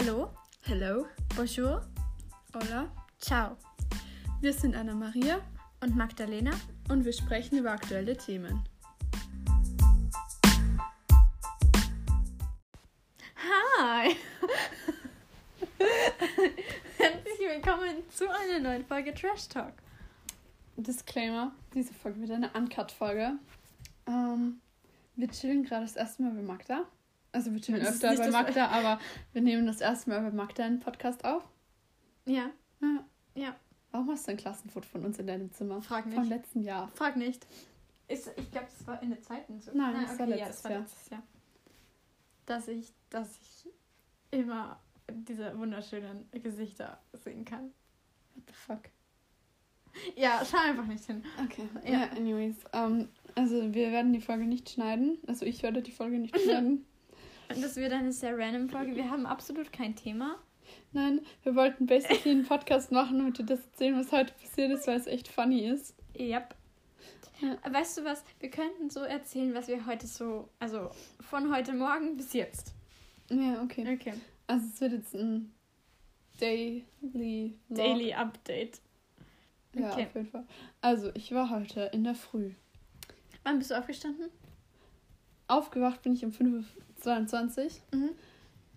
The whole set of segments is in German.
Hallo, Hello. bonjour, Hola. ciao Wir sind Anna Maria und Magdalena. und wir sprechen über aktuelle Themen. Hi! Herzlich willkommen zu einer neuen Folge Trash Talk. Disclaimer: Diese Folge wird eine Uncut-Folge. Ähm, wir chillen gerade das erste Mal bei Magda. Also, wir chillen öfter bei Magda, aber wir nehmen das erste Mal bei Magda einen Podcast auf. Ja, Ja. ja, Warum hast du ein Klassenfoto von uns in deinem Zimmer? frag Vom nicht. letzten Jahr. Frag nicht. Ist, ich glaube, das war in der zweiten so. Nein, Ah, das war okay, ja, letztes das war Jahr. letztes Jahr. Dass ich, dass ich immer diese wunderschönen Gesichter sehen kann. What the fuck? Ja, schau einfach nicht hin. Okay. Ja. Ja, anyways. Ähm, also, wir werden die Folge nicht schneiden. Also, ich werde die Folge nicht schneiden. Und das wird eine sehr random Folge. Wir haben absolut kein Thema. Nein, wir wollten basically einen Podcast machen und dir das erzählen, was heute passiert ist, weil es echt funny ist. Yep. Ja. Weißt du was? Wir könnten so erzählen, was wir heute so, also von heute Morgen bis jetzt. Ja, okay. Okay. Also es wird jetzt ein Daily Vlog. Daily Update. Ja, Okay. auf jeden Fall. Also, ich war heute in der Früh. Wann bist du aufgestanden? Aufgewacht bin ich um 5.22 Uhr. Mhm.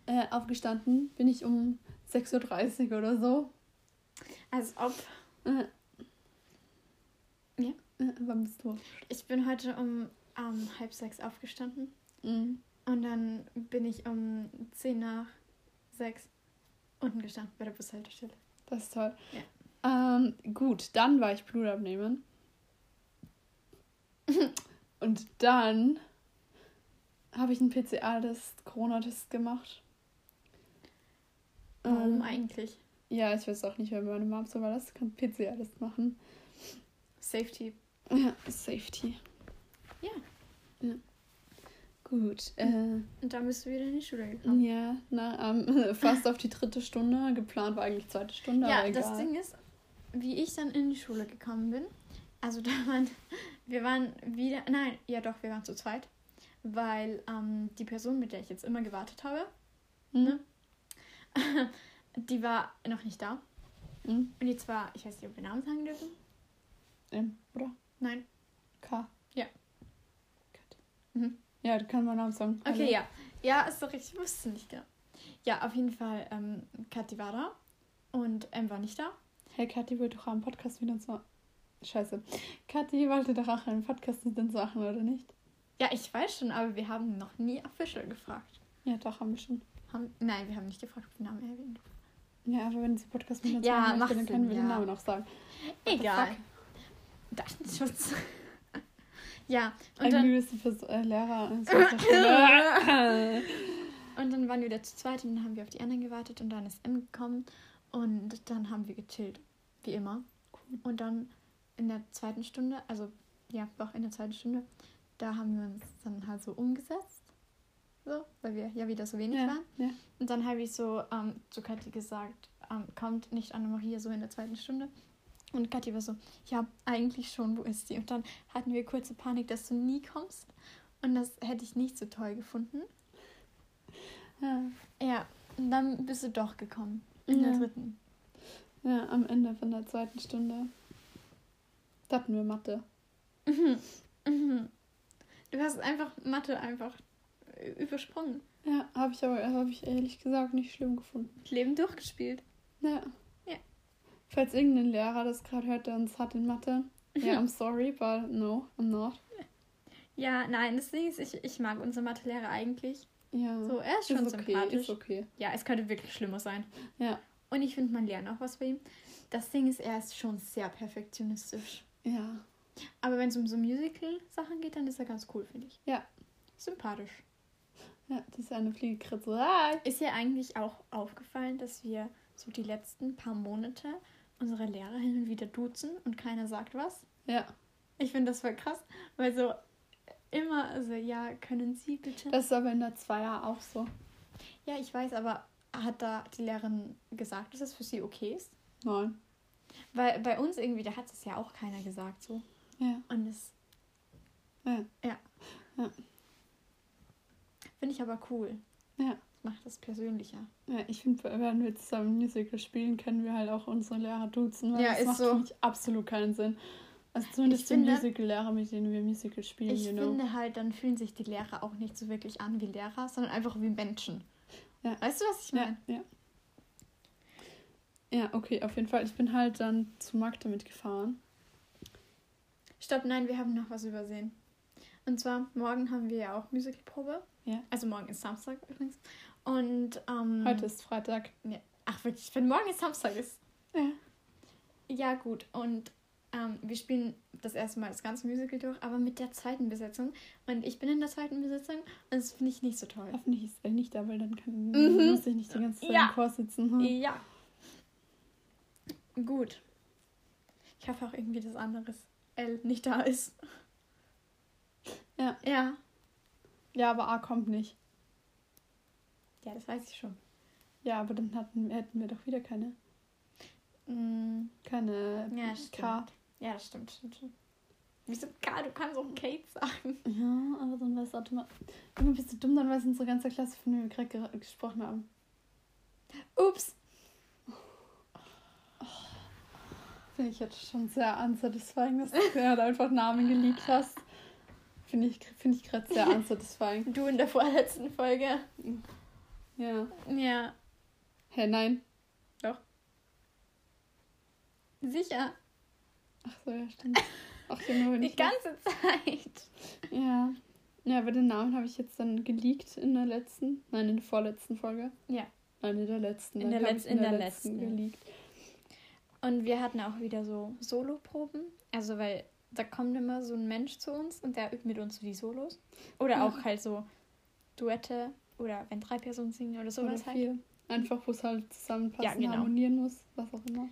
Äh, aufgestanden bin ich um 6.30 Uhr oder so. Als ob. Äh, Ja. Äh, wann bist du? Ich bin heute um ähm, halb sechs aufgestanden. Mhm. Und dann bin ich um zehn nach sechs unten gestanden bei der Bushaltestelle. Das ist toll. Ähm, gut, dann war ich Blut abnehmen. Und dann habe ich einen PCA-Test, Corona-Test gemacht. Warum Ähm, eigentlich? Ja, ich weiß auch nicht, wer meine Mom so war. Das kann PCA-Test machen. Safety. Ja, Safety. Ja. ja. Gut. Äh, Und dann bist du wieder in die Schule gekommen. ja, na, ähm, fast auf die dritte Stunde. Geplant war eigentlich zweite Stunde, Ja, egal. das Ding ist, wie ich dann in die Schule gekommen bin, also da waren, wir waren wieder, nein, ja doch, wir waren zu zweit, weil ähm, die Person, mit der ich jetzt immer gewartet habe, Hm? ne? die war noch nicht da. Hm? Und die zwar, ich weiß nicht, ob wir Namen sagen dürfen. M, oder? Nein. K. Ja. Mhm. Ja, du kannst meinen Namen sagen. Okay, Hallo. ja. Ja, ist doch richtig, ich wusste nicht genau. Ja, auf jeden Fall, ähm, Kathi war da und M war nicht da. Hey, Kathi wollte doch einen Podcast mit uns machen. Scheiße. Kathi wollte doch auch einen Podcast mit uns machen, oder nicht? Ja, ich weiß schon, aber wir haben noch nie official gefragt. Ja, doch, haben wir schon. Haben, nein, wir haben nicht gefragt, ob wir Namen erwähnen. Ja, aber wenn sie Podcast mit uns Ja, machen möchte, dann können wir Sinn, den ja. Namen auch sagen. Egal. Datenschutz. ja, und Ein dann, für äh, Lehrer. Schule. und dann waren wir wieder zu zweit und dann haben wir auf die anderen gewartet und dann ist M gekommen und dann haben wir gechillt, wie immer. Und dann in der zweiten Stunde, also ja, doch in der zweiten Stunde, da haben wir uns dann halt so umgesetzt. So, weil wir ja wieder so wenig ja, waren. ja. Und dann habe ich so ähm, zu Kathi gesagt, ähm, kommt nicht Anna-Maria so in der zweiten Stunde? Und Kathi war so, ja, eigentlich schon, wo ist sie? Und dann hatten wir kurze Panik, dass du nie kommst. Und das hätte ich nicht so toll gefunden. ja. Ja, und dann bist du doch gekommen. In Ja. der dritten. Ja, am Ende von der zweiten Stunde. Da hatten wir Mathe. Mhm. Mhm. Du hast einfach Mathe einfach übersprungen. Ja, habe ich aber habe ich ehrlich gesagt nicht schlimm gefunden. Leben durchgespielt. Ja. Ja. Falls irgendein Lehrer das gerade hört, der uns hat in Mathe. Ja, I'm sorry, but no, I'm not. Ja, nein, das Ding ist, ich, ich mag unseren Mathelehrer eigentlich. Ja. So, er ist schon ist okay, sympathisch. ist okay. Ja, es könnte wirklich schlimmer sein. Ja. Und ich finde, man lernt auch was bei ihm. Das Ding ist, er ist schon sehr perfektionistisch. Ja. Aber wenn es um so Musical-Sachen geht, dann ist er ganz cool, finde ich. Ja. Sympathisch. Ja, das ist eine Fliegekritze. Ah, Ist dir eigentlich auch aufgefallen, dass wir so die letzten paar Monate unsere Lehrer hin und wieder duzen und keiner sagt was? Ja. Ich finde das voll krass, weil so immer, also ja, können Sie bitte? Das ist aber in der Zweier auch so. ja, ich weiß, aber hat da die Lehrerin gesagt, dass das für sie okay ist? Nein. Weil bei uns irgendwie, da hat es ja auch keiner gesagt so. Ja. Und das Ja. Ja. Ja. finde ich aber cool. Ja. macht es persönlicher. Ja, ich finde, wenn wir zusammen Musical spielen, können wir halt auch unsere Lehrer duzen. Weil Ja, das ist macht so. für mich absolut keinen Sinn. Also zumindest Ich die Musical-Lehrer, mit denen wir Musical spielen, Ich you know. finde halt, dann fühlen sich die Lehrer auch nicht so wirklich an wie Lehrer, sondern einfach wie Menschen. Ja. Weißt du, was ich Ja, meine? ja. Ja, okay, auf jeden Fall. Ich bin halt dann zu Magda mitgefahren. Stopp, nein, wir haben noch was übersehen. Und zwar, morgen haben wir ja auch Musicalprobe. Ja. Also morgen ist Samstag übrigens. Und ähm, Heute ist Freitag. Ach wirklich, wenn morgen ist Samstag ist. Ja. Ja, gut. Und ähm, wir spielen das erste Mal das ganze Musical durch, aber mit der zweiten Besetzung. Und ich bin in der zweiten Besetzung und das finde ich nicht so toll. Hoffentlich ist er nicht da, weil dann kann, Mhm. muss ich nicht die ganze Zeit Ja. im Chor sitzen. Hm? Ja. Gut. Ich hoffe auch irgendwie, dass anderes L nicht da ist. Ja. Ja. Ja, aber A kommt nicht. Ja, das weiß ich schon. Ja, aber dann hatten, hätten wir doch wieder keine, Mm, keine Ja, K. Ja, das stimmt, stimmt, stimmt. Wieso K? Du kannst auch Kate sagen. Ja, aber dann weiß automatisch. Irgendwie bist du dumm, dann weiß unsere ganze Klasse, von dem wir gerade ger- gesprochen haben. Ups. Finde ich jetzt schon sehr unsatisfying, dass du gerade einfach Namen geleakt hast. Finde ich, find ich gerade sehr unsatisfying. Du in der vorletzten Folge. Ja. Ja. Hä, nein. Sicher. Ach so, ja, stimmt. Ach wenn Die ganze Zeit. Ja. Ja, aber den Namen habe ich jetzt dann geleakt in der letzten, nein, in der vorletzten Folge. Ja. Nein, in der letzten. In der Letz- ich in der letzten. geleakt. Und wir hatten auch wieder so Soloproben. Also, weil da kommt immer so ein Mensch zu uns und der übt mit uns so die Solos. Oder Ja. auch halt so Duette oder wenn drei Personen singen oder sowas Oder halt. vier. Einfach, wo es halt zusammenpassen, Ja, genau. harmonieren muss, was auch immer.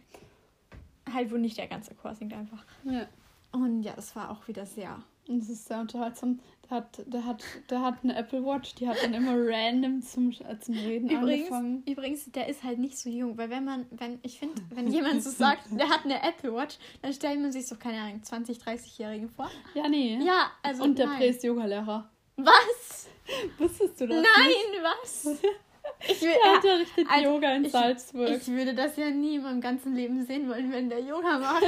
Halt, wo nicht der ganze Chor singt einfach. Ja. Und ja, das war auch wieder sehr. Und es ist sehr unterhaltsam. Der hat, der hat, der hat eine Apple Watch, die hat dann immer random zum, äh, zum Reden Übrigens, angefangen. übrigens, der ist halt nicht so jung, weil wenn man, wenn, ich finde, wenn jemand so sagt, der hat eine Apple Watch, dann stellt man sich so, keine Ahnung, 20, 30-Jährigen vor. Ja, nee. Ja, also. Und der. Prä ist Yoga-Lehrer. Was? Wusstest du das? Nein, was? Ich, will, Der unterrichtet also, Yoga in ich- Salzburg. ich würde das ja nie in meinem ganzen Leben sehen wollen, wenn der Yoga macht.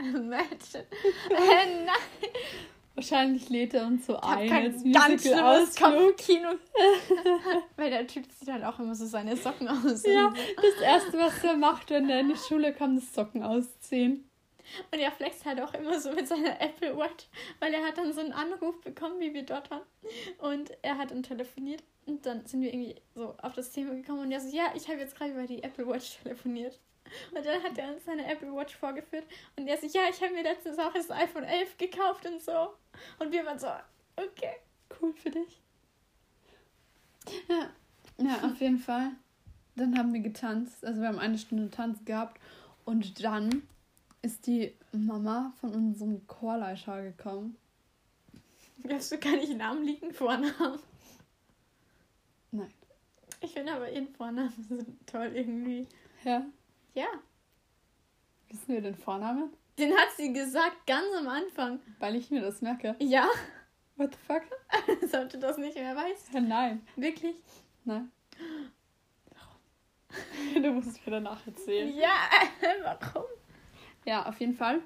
Imagine. Äh, nein, Wahrscheinlich lädt er uns so ein als Musical-Ausflug. Kopfkino. Weil der Typ zieht halt auch immer so seine Socken aus. Ja, das erste, was er macht, wenn er in die Schule kommt, ist Socken ausziehen. Und er flext halt auch immer so mit seiner Apple Watch, weil er hat dann so einen Anruf bekommen, wie wir dort waren. Und er hat dann telefoniert. Und dann sind wir irgendwie so auf das Thema gekommen und er so, ja, ich habe jetzt gerade über die Apple Watch telefoniert. Und dann hat er uns seine Apple Watch vorgeführt und er so, ja, ich habe mir letztens auch das iPhone 11 gekauft und so. Und wir waren so, okay. Cool für dich. Ja, ja, auf jeden Fall. Dann haben wir getanzt. Also wir haben eine Stunde Tanz gehabt. Und dann ist die Mama von unserem Chorleiter gekommen. Hast du gar nicht Namen liegen, Vornamen? Ich finde aber ihren Vornamen so toll irgendwie. Ja. Ja. Wissen wir den Vornamen? Den hat sie gesagt ganz am Anfang. Weil ich mir das merke. Ja, What the fuck? sollte das nicht mehr weiß. Ja, nein. Wirklich? Nein. Du musst es mir danach erzählen. Ja, warum? Ja, auf jeden Fall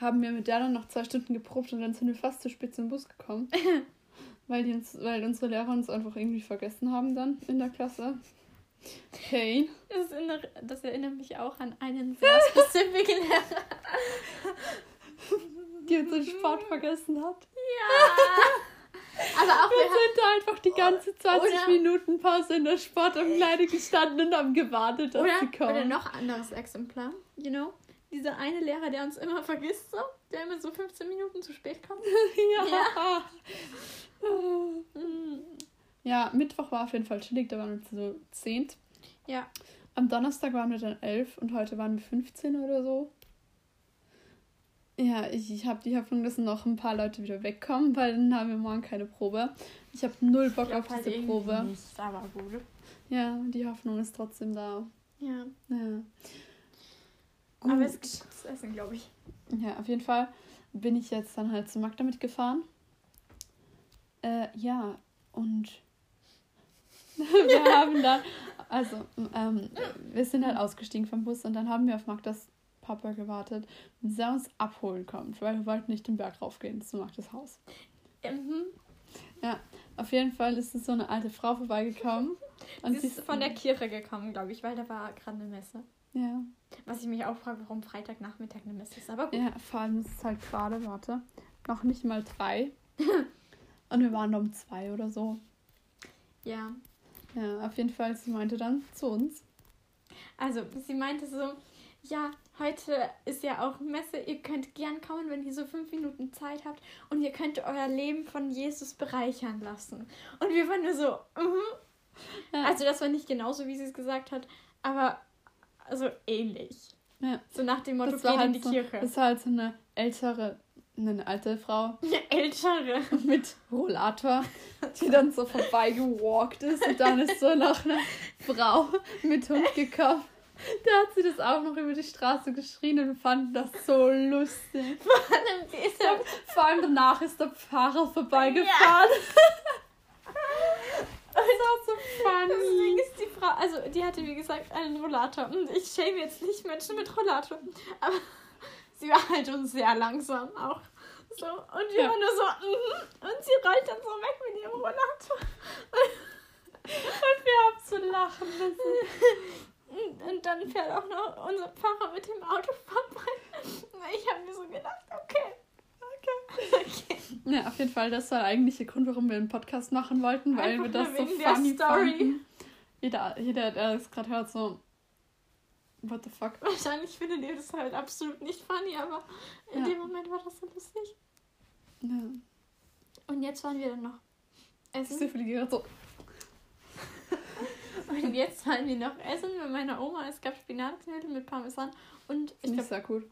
haben wir mit der dann noch zwei Stunden geprobt und dann sind wir fast zu spät zum Bus gekommen. Weil, die uns, weil unsere Lehrer uns einfach irgendwie vergessen haben dann in der Klasse. Pain. Das erinnert, das erinnert mich auch an einen sehr spezifischen Lehrer. Die uns in Sport vergessen hat. Ja. Aber auch Wir wir sind da einfach die ganze 20 Oder- Minuten Pause in der Sportumkleide gestanden und haben gewartet, dass oder, sie kommen. oder noch anderes Exemplar, you know? Dieser eine Lehrer, der uns immer vergisst, so, der immer so 15 Minuten zu spät kommt. ja. Mm. Ja, Mittwoch war auf jeden Fall chillig, da waren wir zu zehnt. Ja. Am Donnerstag waren wir dann elf und heute waren wir 15 oder so. Ja, ich, ich habe die Hoffnung, dass noch ein paar Leute wieder wegkommen, weil dann haben wir morgen keine Probe. Ich habe null Bock glaub auf halt diese Probe. Nicht, aber gut. Ja, die Hoffnung ist trotzdem da. Ja. Ja. Aber Gut. es gibt gutes Essen, glaube ich. Ja, auf jeden Fall bin ich jetzt dann halt zu Magda mitgefahren. Äh, ja, und wir haben dann, also, ähm, wir sind halt ausgestiegen vom Bus und dann haben wir auf Magdas Papa gewartet, bis er uns abholen kommt, weil wir wollten nicht den Berg raufgehen zu Magdas Haus. Mhm. Ja, auf jeden Fall ist es so eine alte Frau vorbeigekommen. Und sie ist von der Kirche gekommen, glaube ich, weil da war gerade eine Messe. Ja. Was ich mich auch frage, warum Freitagnachmittag eine Messe ist. Aber gut. Ja, vor allem ist es halt gerade, warte, noch nicht mal drei. und wir waren um zwei oder so. Ja. Ja, auf jeden Fall, sie meinte dann zu uns. Also, sie meinte so, ja, heute ist ja auch Messe, ihr könnt gern kommen, wenn ihr so fünf Minuten Zeit habt und ihr könnt euer Leben von Jesus bereichern lassen. Und wir waren nur so, mhm. Ja. Also das war nicht genauso, wie sie es gesagt hat, aber also ähnlich. Ja. So nach dem Motto, Das geh war, in halt die so, Kirche. das war halt so eine ältere, eine alte Frau Eine ältere. mit Rollator, die dann so vorbeigewalkt ist und dann ist so noch eine Frau mit Hund gekommen. Da hat sie das auch noch über die Straße geschrien und fanden das so lustig. Vor allem, die ist ja Vor allem danach ist der Pfarrer vorbeigefahren. Das war so Das Ding funny. ist die Frau, also die hatte wie gesagt einen Rollator. Und ich schäme jetzt nicht Menschen mit Rollator. Aber sie war halt schon sehr langsam auch. So, und wir Ja. waren nur so, mhm. und sie rollt dann so weg mit ihrem Rollator. Und wir haben zu lachen müssen. Und, und dann fährt auch noch unser Pfarrer mit dem Auto vorbei. Ich habe mir so gedacht, okay. Okay. Ja, auf jeden Fall, das war eigentlich der Grund, warum wir einen Podcast machen wollten, weil Einfach wir das so funny Story. fanden. Jeder, jeder, der das gerade hört, so, what the fuck. Wahrscheinlich findet ihr das halt absolut nicht funny, aber in Ja. dem Moment war das so lustig. Ja. Und jetzt waren wir dann noch essen. Viele gerade so, Und jetzt waren wir noch essen bei meiner Oma. Es gab Spinatknödel mit Parmesan. Und ich glaube, sehr gut.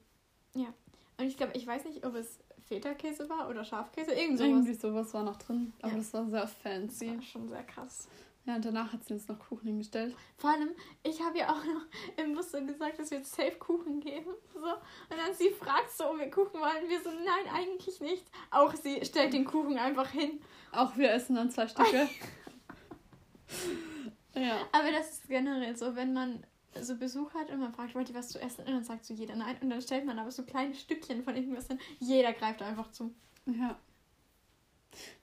und ich glaube, ich weiß nicht, ob es Feta-Käse war oder Schafkäse. Irgend sowas. Irgendwie sowas war noch drin, aber Ja. das war sehr Das fancy. war schon sehr krass. Ja, und danach hat sie uns noch Kuchen hingestellt. Vor allem, ich habe ja auch noch im Bus so gesagt, dass wir jetzt safe Kuchen geben. So. Und dann sie fragt so, ob wir Kuchen wollen. Wir so, nein, eigentlich nicht. Auch sie stellt den Kuchen einfach hin. Auch wir essen dann zwei Stücke. ja. Aber das ist generell so, wenn man so Besuch hat und man fragt, wollt ihr was zu essen? Und dann sagt so jeder nein. Und dann stellt man aber so kleine Stückchen von irgendwas hin. Jeder greift einfach zu. Ja.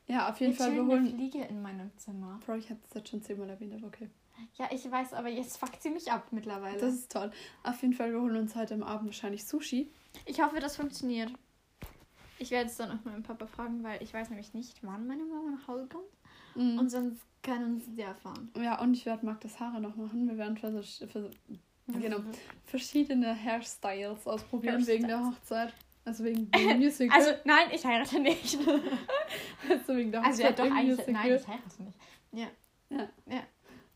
Ja, auf jeden Fall, wir chillt eine holen. Fliege in meinem Zimmer. Bro, ich hatte es jetzt schon zehnmal erwähnt, aber okay. Ja, ich weiß, aber jetzt fuckt sie mich ab mittlerweile. Das ist toll. Auf jeden Fall, wir holen uns heute am Abend wahrscheinlich Sushi. ich hoffe, das funktioniert. Ich werde es dann auch meinem Papa fragen, weil ich weiß nämlich nicht, wann meine Mama nach Hause kommt. Mhm. Und sonst kann uns der fahren. ja, und ich werde Marc das Haare noch machen. Wir werden vers vers genau, verschiedene Hairstyles ausprobieren wegen der Hochzeit. Also wegen dem Musical. Also, nein, ich heirate nicht. Also wegen der Also, ja, doch, eigentlich. Musical. Nein, ich heirate nicht.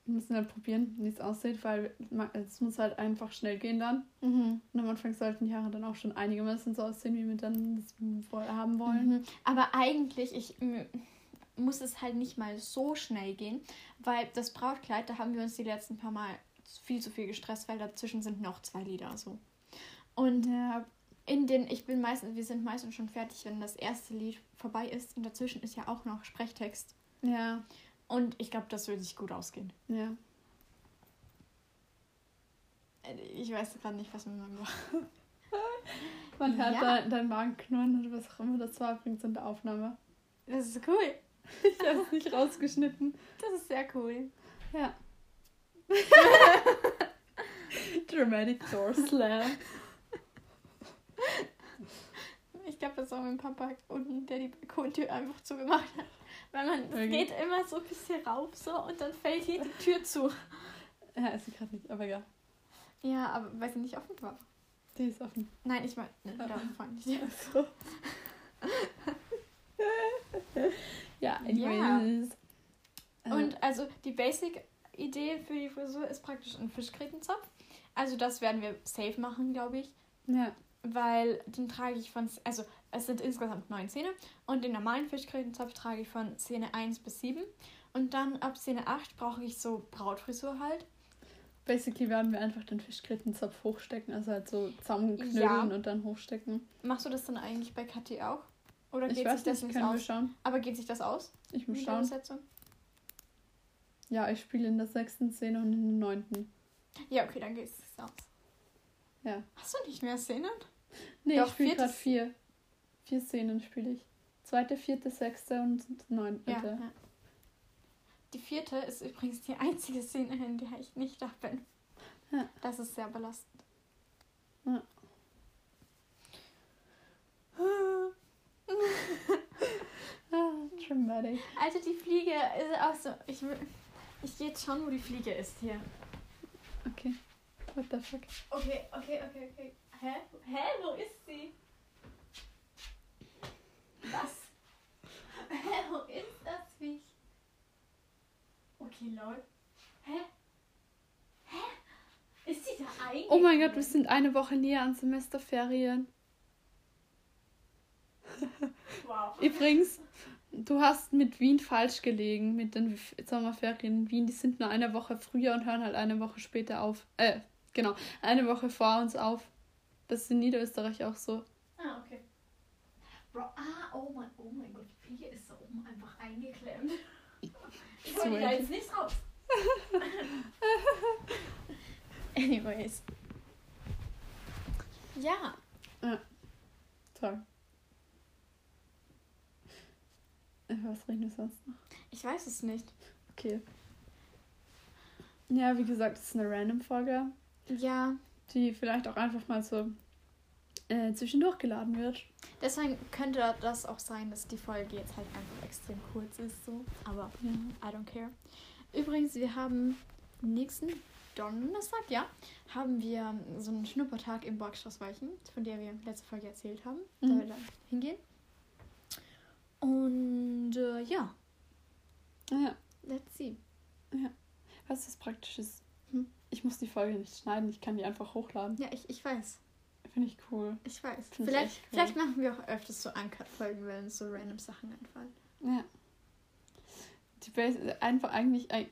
Wir müssen halt probieren, wie es aussieht, weil es muss halt einfach schnell gehen dann. Mhm. Und am Anfang sollten die Haare dann auch schon einigermaßen so aussehen, wie wir dann das haben wollen. Mhm. Aber eigentlich, ich muss es halt nicht mal so schnell gehen, weil das Brautkleid, da haben wir uns die letzten paar Mal viel zu viel gestresst, weil dazwischen sind noch zwei Lieder so. Und Ja, in den, ich bin meistens, wir sind meistens schon fertig, wenn das erste Lied vorbei ist und dazwischen ist ja auch noch Sprechtext. ja, Und ich glaube, das würde sich gut ausgehen. ja. Äh, Ich weiß gerade nicht, was man macht. Man hört Ja. dein, dein Magen knurren oder was auch immer das war übrigens in der Aufnahme. Das ist cool. Ich habe es nicht rausgeschnitten. Das ist sehr cool. Ja. Dramatic Door Slam. Ich glaube, das war mein Papa unten, der die Balkontür einfach zugemacht hat. Weil man Okay. geht immer so ein bisschen rauf so und dann fällt hier die Tür zu. Ja, ist sie gerade nicht, aber egal. Ja, aber weil sie nicht offen war. Die ist offen. Nein, ich meine, ne, da fand ich die. So. ja, anyways. Äh, Und also die Basic-Idee für die Frisur ist praktisch ein Fischgrätenzopf. Also das werden wir safe machen, glaube ich. ja, Weil den trage ich von, also es sind insgesamt neun Zähne und den normalen Fischgrätenzopf trage ich von Szene 1 bis 7. Und dann ab Szene 8 brauche ich so Brautfrisur halt. basically werden wir einfach den Fischgrätenzopf hochstecken, also halt so zusammenknüllen Ja. und dann hochstecken. Machst du das dann eigentlich bei Kathi auch? Oder Ich geht weiß sich das nicht, können wir aus? schauen. Aber geht sich das aus? Ich muss schauen. Ja, ich spiele in der sechsten Szene und in der neunten. Ja, okay, dann geht's aus. Ja. Hast du nicht mehr Szenen? Nee, Doch, ich spiele gerade vier. Vier Szenen spiele ich. Zweite, vierte, sechste und neunte. Ja, ja. Die vierte ist übrigens die einzige Szene, in der ich nicht da bin. Ja. Das ist sehr belastend. Ja. Ah, dramatic. Also die Fliege ist auch so. Ich, ich gehe jetzt schauen, wo die Fliege ist hier. Okay. What the fuck? Okay, okay, okay, okay. Hä? Hä? Wo ist sie? Was? Hä? Wo ist das Viech? Okay, lol. Hä? Hä? Ist sie da eigentlich? Oh mein Gott, wir sind eine Woche näher an Semesterferien. Wow. Übrigens, du hast mit Wien falsch gelegen, mit den Sommerferien in Wien. Die sind nur eine Woche früher und hören halt eine Woche später auf. Äh, genau, eine Woche vor uns auf. Das ist in Niederösterreich auch so. Ah, okay. Bro, ah, oh mein, oh mein Gott, die Fliege ist da oben einfach eingeklemmt. Ich hol da jetzt nicht raus. Anyways. Ja. Toll. Äh, Was reden wir sonst noch? Ich weiß es nicht. Okay. Ja, wie gesagt, es ist eine Random-Folge, Ja, die vielleicht auch einfach mal so äh, zwischendurch geladen wird. deswegen könnte das auch sein, dass die Folge jetzt halt einfach extrem kurz ist, so. Aber Ja. I don't care. Übrigens, wir haben nächsten Donnerstag, ja, haben wir so einen Schnuppertag im Borgstraß Weichen, von der wir letzte Folge erzählt haben. Da Mhm. wir dann hingehen. Und äh, ja, Ja. let's see. Was das praktisch ist. Hm. Ich muss die Folge nicht schneiden, ich kann die einfach hochladen. Ja, ich, ich weiß. Finde ich cool. Ich weiß. Vielleicht, echt cool. vielleicht machen wir auch öfters so Uncut-Folgen, wenn uns so random Sachen einfallen. Ja. Die Base, einfach eigentlich. eig-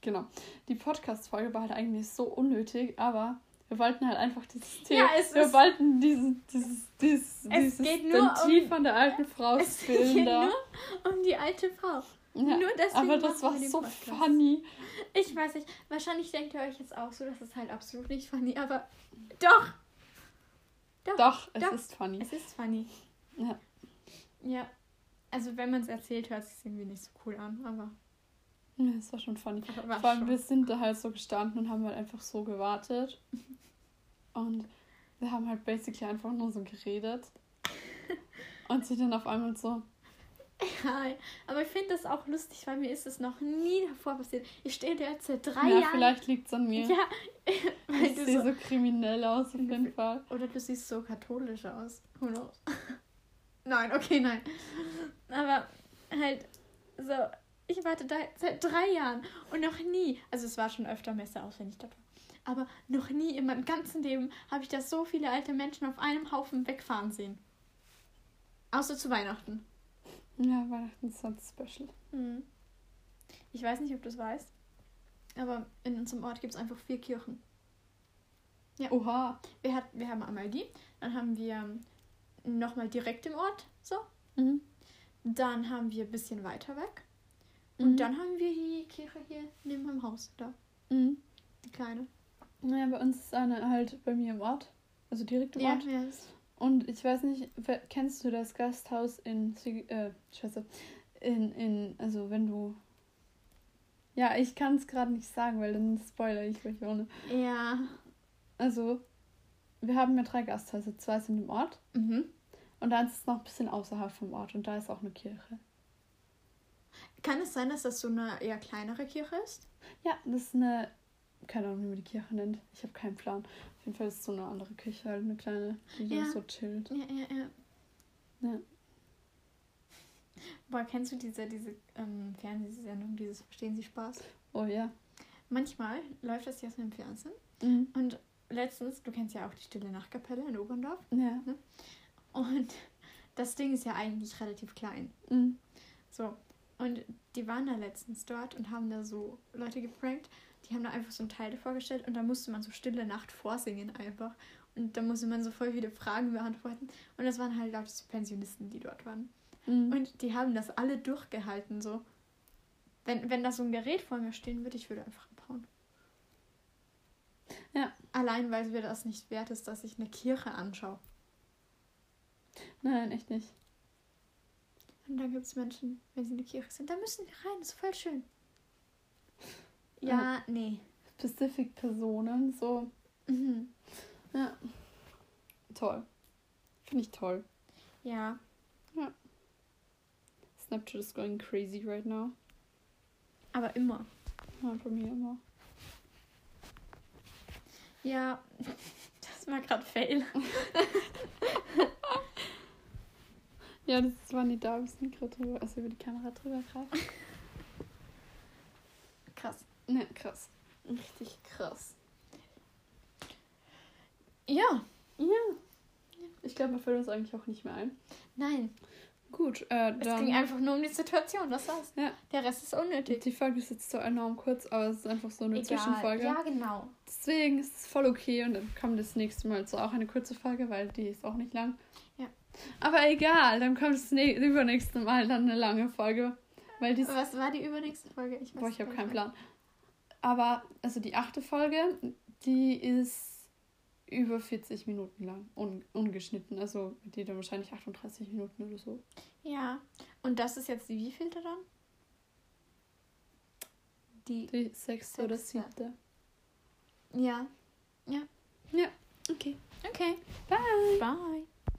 Genau. Die Podcast-Folge war halt eigentlich so unnötig, aber wir wollten halt einfach dieses Thema. Ja, es wir ist- wollten diesen, dieses, dieses, Es dieses geht nur Ventil um- von der alten Frau Es filmen geht da. nur um die alte Frau. Ja, nur deswegen aber das war so Podcast. funny. Ich weiß nicht, wahrscheinlich denkt ihr euch jetzt auch so, das ist halt absolut nicht funny, aber doch, Doch, es Doch. ist funny. es ist funny. Ja. Ja, also wenn man es erzählt, hört es sich irgendwie nicht so cool an, aber, Ja, es war schon funny. war Vor allem, schon. wir sind da halt so gestanden und haben halt einfach so gewartet. Und wir haben halt basically einfach nur so geredet. Und sie dann auf einmal so, Ja, aber ich finde das auch lustig, weil mir ist es noch nie davor passiert. Ich stehe da jetzt seit drei ja, Jahren. vielleicht liegt es an mir. Ja, weil ich du sehe so, so kriminell aus auf jeden Fall. Oder du siehst so katholisch aus. Who knows? nein, okay, nein. Aber halt so, ich warte da seit drei Jahren und noch nie, also es war schon öfter Messe auswendig dabei, aber noch nie in meinem ganzen Leben habe ich da so viele alte Menschen auf einem Haufen wegfahren sehen. Außer zu Weihnachten. Ja, Weihnachten ist halt special. Hm. Ich weiß nicht, ob du es weißt, aber in unserem Ort gibt es einfach vier Kirchen. Ja. Oha. Wir, hat, wir haben einmal die, dann haben wir nochmal direkt im Ort, so. Mhm. Dann haben wir ein bisschen weiter weg. Und Mhm. dann haben wir die Kirche hier neben meinem Haus, da, Mhm. die kleine. Naja, bei uns ist eine halt bei mir im Ort. Also direkt im Ja, Ort. ja, das- Und ich weiß nicht, kennst du das Gasthaus in, äh, Scheiße, in, in, also wenn du, ja, ich kann es gerade nicht sagen, weil dann spoiler ich euch ohne. ja. Also, wir haben ja drei Gasthäuser, zwei sind im Ort Mhm. und eins ist noch ein bisschen außerhalb vom Ort und da ist auch eine Kirche. Kann es sein, dass das so eine eher kleinere Kirche ist? Ja, das ist eine, keine Ahnung, wie man die Kirche nennt, ich habe keinen Plan. Auf jeden Fall ist es so eine andere Kirche, halt eine kleine, die Ja. so chillt. Ja, ja, ja. Ja. Boah, kennst du diese, diese ähm, Fernsehsendung, dieses Verstehen Sie Spaß? Oh ja. Manchmal läuft das ja so im Fernsehen. Mhm. Und letztens, du kennst ja auch die Stille Nachtkapelle in Oberndorf. Ja. Und das Ding ist ja eigentlich relativ klein. Mhm. So. Und die waren da letztens dort und haben da so Leute geprankt. Die haben da einfach so ein Teil vorgestellt und da musste man so Stille Nacht vorsingen einfach. Und da musste man so voll viele Fragen beantworten. Und das waren halt lauter Pensionisten, die dort waren. Mhm. Und die haben das alle durchgehalten, so. Wenn, wenn da so ein Gerät vor mir stehen würde, ich würde einfach abhauen. Ja. Allein, weil mir das nicht wert ist, dass ich eine Kirche anschaue. Nein, echt nicht. Und dann gibt es Menschen, wenn sie in der Kirche sind, da müssen wir rein, das ist voll schön. Ja, nee. Specific Personen, so. Mhm. Ja. Toll. Finde ich toll. Ja. Snapchat is going crazy right now. Aber immer. Ja, bei mir immer. Ja, das war gerade Fail. Ja, das war nicht da, wir sind gerade drüber, also über die Kamera drüber greifen. Ja, krass. Richtig krass. Ja. Ja. Ich glaube, mir fällt uns eigentlich auch nicht mehr ein. Nein. Gut, äh, Es dann. ging einfach nur um die Situation, das war's. Ja. Der Rest ist unnötig. Die Folge ist jetzt so enorm kurz, aber es ist einfach so eine Zwischenfolge. Ja, genau. Deswegen ist es voll okay und dann kommt das nächste Mal so auch eine kurze Folge, weil die ist auch nicht lang. Ja. Aber egal, dann kommt das ne übernächste Mal dann eine lange Folge. Weil die Was war die übernächste Folge? Ich weiß Boah, ich habe keinen. Plan. Aber, also die achte Folge, die ist über 40 Minuten lang, un ungeschnitten. Also die dann wahrscheinlich 38 Minuten oder so. Ja. Und das ist jetzt die wievielte dann? Die. Die sechste oder Sechste. siebte. Ja. Okay. Okay. Bye. Bye.